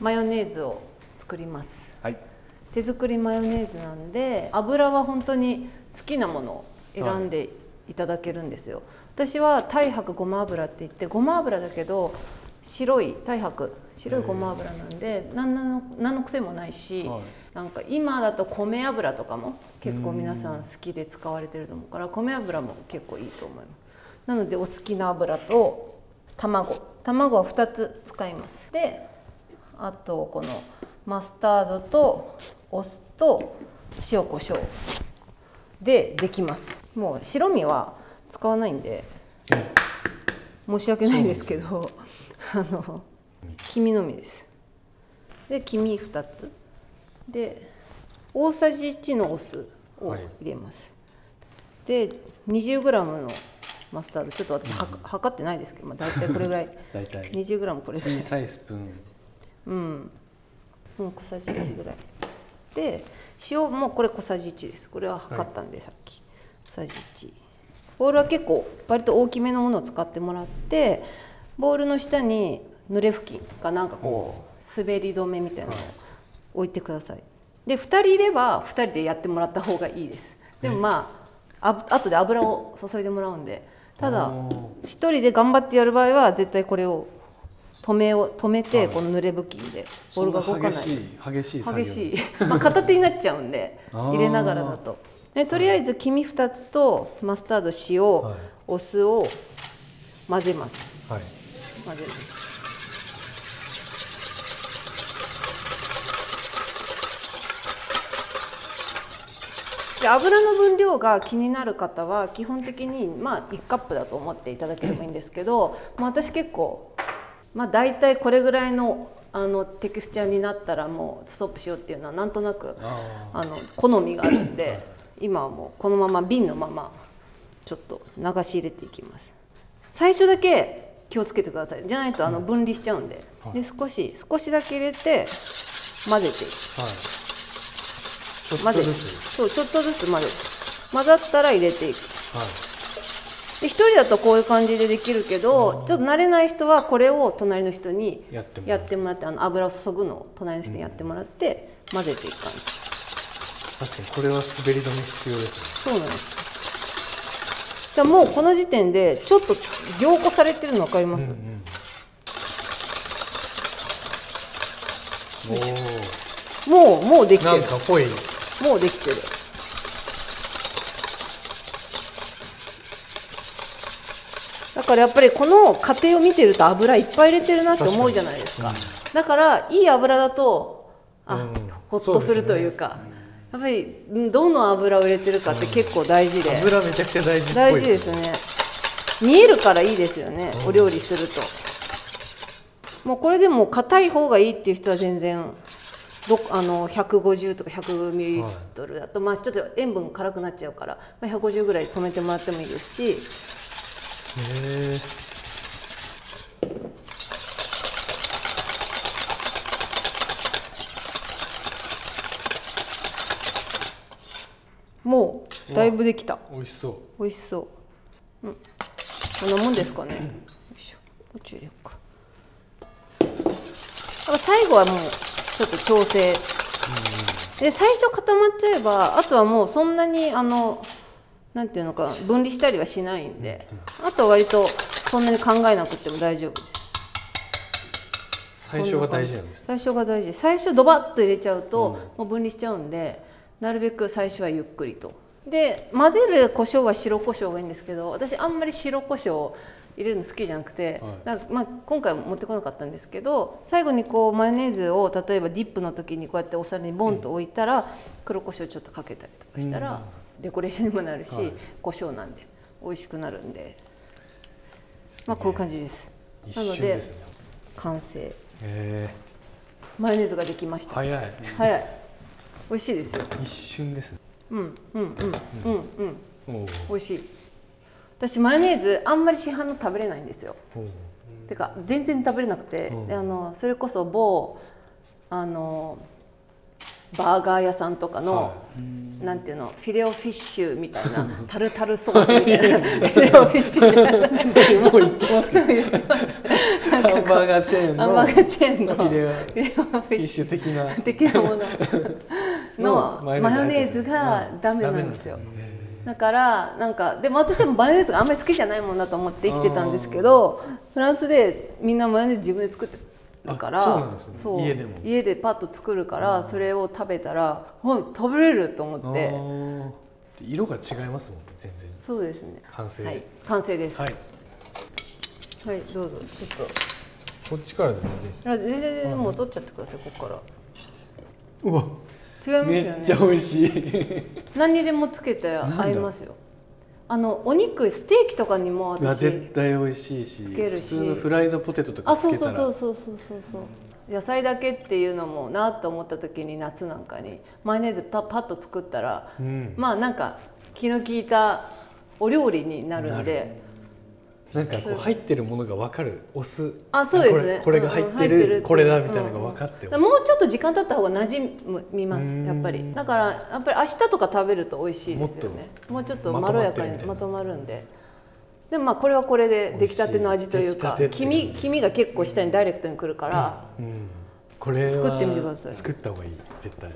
マヨネーズを作ります。はい。手作りマヨネーズなんで油は本当に好きなものを選んでいただけるんですよ、私は太白ごま油って言ってごま油だけど白い太白。白いごま油なんで何の何の癖もないし、はい。なんか今だと米油とかも結構皆さん好きで使われてると思うから米油も結構いいと思います。なのでお好きな油と卵。卵は2つ使います。であとこのマスタードとお酢と塩コショウでできます。もう白身は使わないんで申し訳ないですけどあの黄身のみです。で黄身2つ。で大さじ1のお酢を入れます、で 20g のマスタード。ちょっと私はか測ってないですけど、まあ、大体これぐらい。大体。20g これぐらい。小さいスプーンうん、うん、小さじ1ぐらい。で塩もこれ小さじ1です。これは測ったんで、さっき。小さじ1ボウルは結構割と大きめのものを使ってもらってボウルの下に濡れ布巾かなんかこう滑り止めみたいなのを置いてください。で2人いれば2人でやってもらった方がいいです。でもまああ後で油を注いでもらうんで。ただお1人で頑張ってやる場合は絶対これを止めを止めてこの濡れ布巾でボールが動かない。激しい激しいまあ片手になっちゃうんで入れながらだと。でとりあえず黄身2つとマスタード塩、はい。お酢を混ぜます。はい。混ぜます。で油の分量が気になる方は基本的にまあ1カップだと思っていただければいいんですけど、まあ、私結構まあ大体これぐらいのあのテクスチャーになったらもうストップしようっていうのはなんとなくああの好みがあるんで今はもうこのまま瓶のままちょっと流し入れていきます。最初だけ気をつけてください。じゃないとあの分離しちゃうんで。はい。で少し少しだけ入れて混ぜて。いくはい。ちょっ混ぜとずつ。そうちょっとずつ混ぜて。混ざったら入れていく。はいで一人だとこういう感じでできるけどちょっと慣れない人はこれを隣の人にやってもらってあの油を注ぐのを隣の人にやってもらって混ぜていく感じ。確かにこれは滑り止め必要ですそうなんです。もうこの時点でちょっと凝固されてるの分かります、ね。おもうもうできおてる。なんか濃い。もうできてるからやっぱりこの過程を見てると油いっぱい入れてるなって思うじゃないですか。だからいい油だとあ、うん。ほっとするというかやっぱりうんどの油を入れてるかって結構大事で、油めちゃくちゃ大事大事ですね。見えるからいいですよね、お料理すると。もうこれでも硬い方がいいっていう人は全然どあの150とか100ミリリットルだと、まあちょっと塩分辛くなっちゃうから、まあ、150ぐらい止めてもらってもいいですしへえもうだいぶできた。美味しそう。美味しそう、うん、こんなもんですかね。よいしょ。こっち入れようか。だから最後はもうちょっと調整。で最初固まっちゃえばあとはもうそんなにあのなんていうのか分離したりはしないんであとは割とそんなに考えなくても大丈夫。最初が大事なんです最初が大事。最初ドバッと入れちゃうと、もう分離しちゃうんでなるべく最初はゆっくりと。で混ぜる胡椒は白胡椒がいいんですけど私あんまり白胡椒入れるの好きじゃなくて、はい。まあ、今回は持ってこなかったんですけど最後にこうマヨネーズを例えばディップの時にこうやってお皿にボンと置いたら、黒胡椒ちょっとかけたりとかしたら、デコレーションにもなるし、はい。胡椒なんで美味しくなるんで。まあこういう感じです。一なのでね完成。へえ。マヨネーズができました。早い。早い。美味しいですよ。一瞬ですね。うんうんうんうんうん。美味しい。私マヨネーズあんまり市販の食べれないんですよ。てか全然食べれなくて、あのそれこそ某あのバーガー屋さんとかの、はなんていうのフィレオフィッシュみたいなタルタルソースみたいな。フィレオフィッシュじゃないもう言ってますけどハンバーガーチェーンのハンバーガーチェーンのフィレオフィッッシシュ的な。ュ的なものののマヨネーズがダメなんですよ。だ。からなんかでも私はマヨネーズがあんまり好きじゃないもんだと思って生きてたんですけどフランスでみんなマヨネーズ自分で作ってるからあそう家でも。家でパッと作るからそれを食べたらほん食べれると思あって。ー。色が違いますもんね全然。そうですね。完成はい。完成です。ははいい、どうぞ。ちょっこっちからでもいいです。全然全然もう取っちゃってくださいここから。うわ。違いますめよね。っちゃ美味しい。何にでもつけて合いますよあのお肉ステーキとかにも私絶対美味しいしつけるし。フライドポテトとかあそうつけたらそうそうそうそう。そうそう野菜だけっていうのもなと思った時に夏なんかにマヨネーズパパッと作ったら、うん。まあなんか気の利いたお料理になるんでなんかこう入ってるものが分かる。お酢あそうですね。これが入ってる。これだみたいなのが分かってだからもうちょっと時間経った方が馴染みますうん。やっぱり。だからやっぱり明日とか食べると美味しいですよね。もうちょっとまろやかにままとまるんで。でもまあこれはこれで出来たての味というか黄身黄身が結構下にダイレクトにくるから、うん。これは作ってみてください。作った方がいい。絶対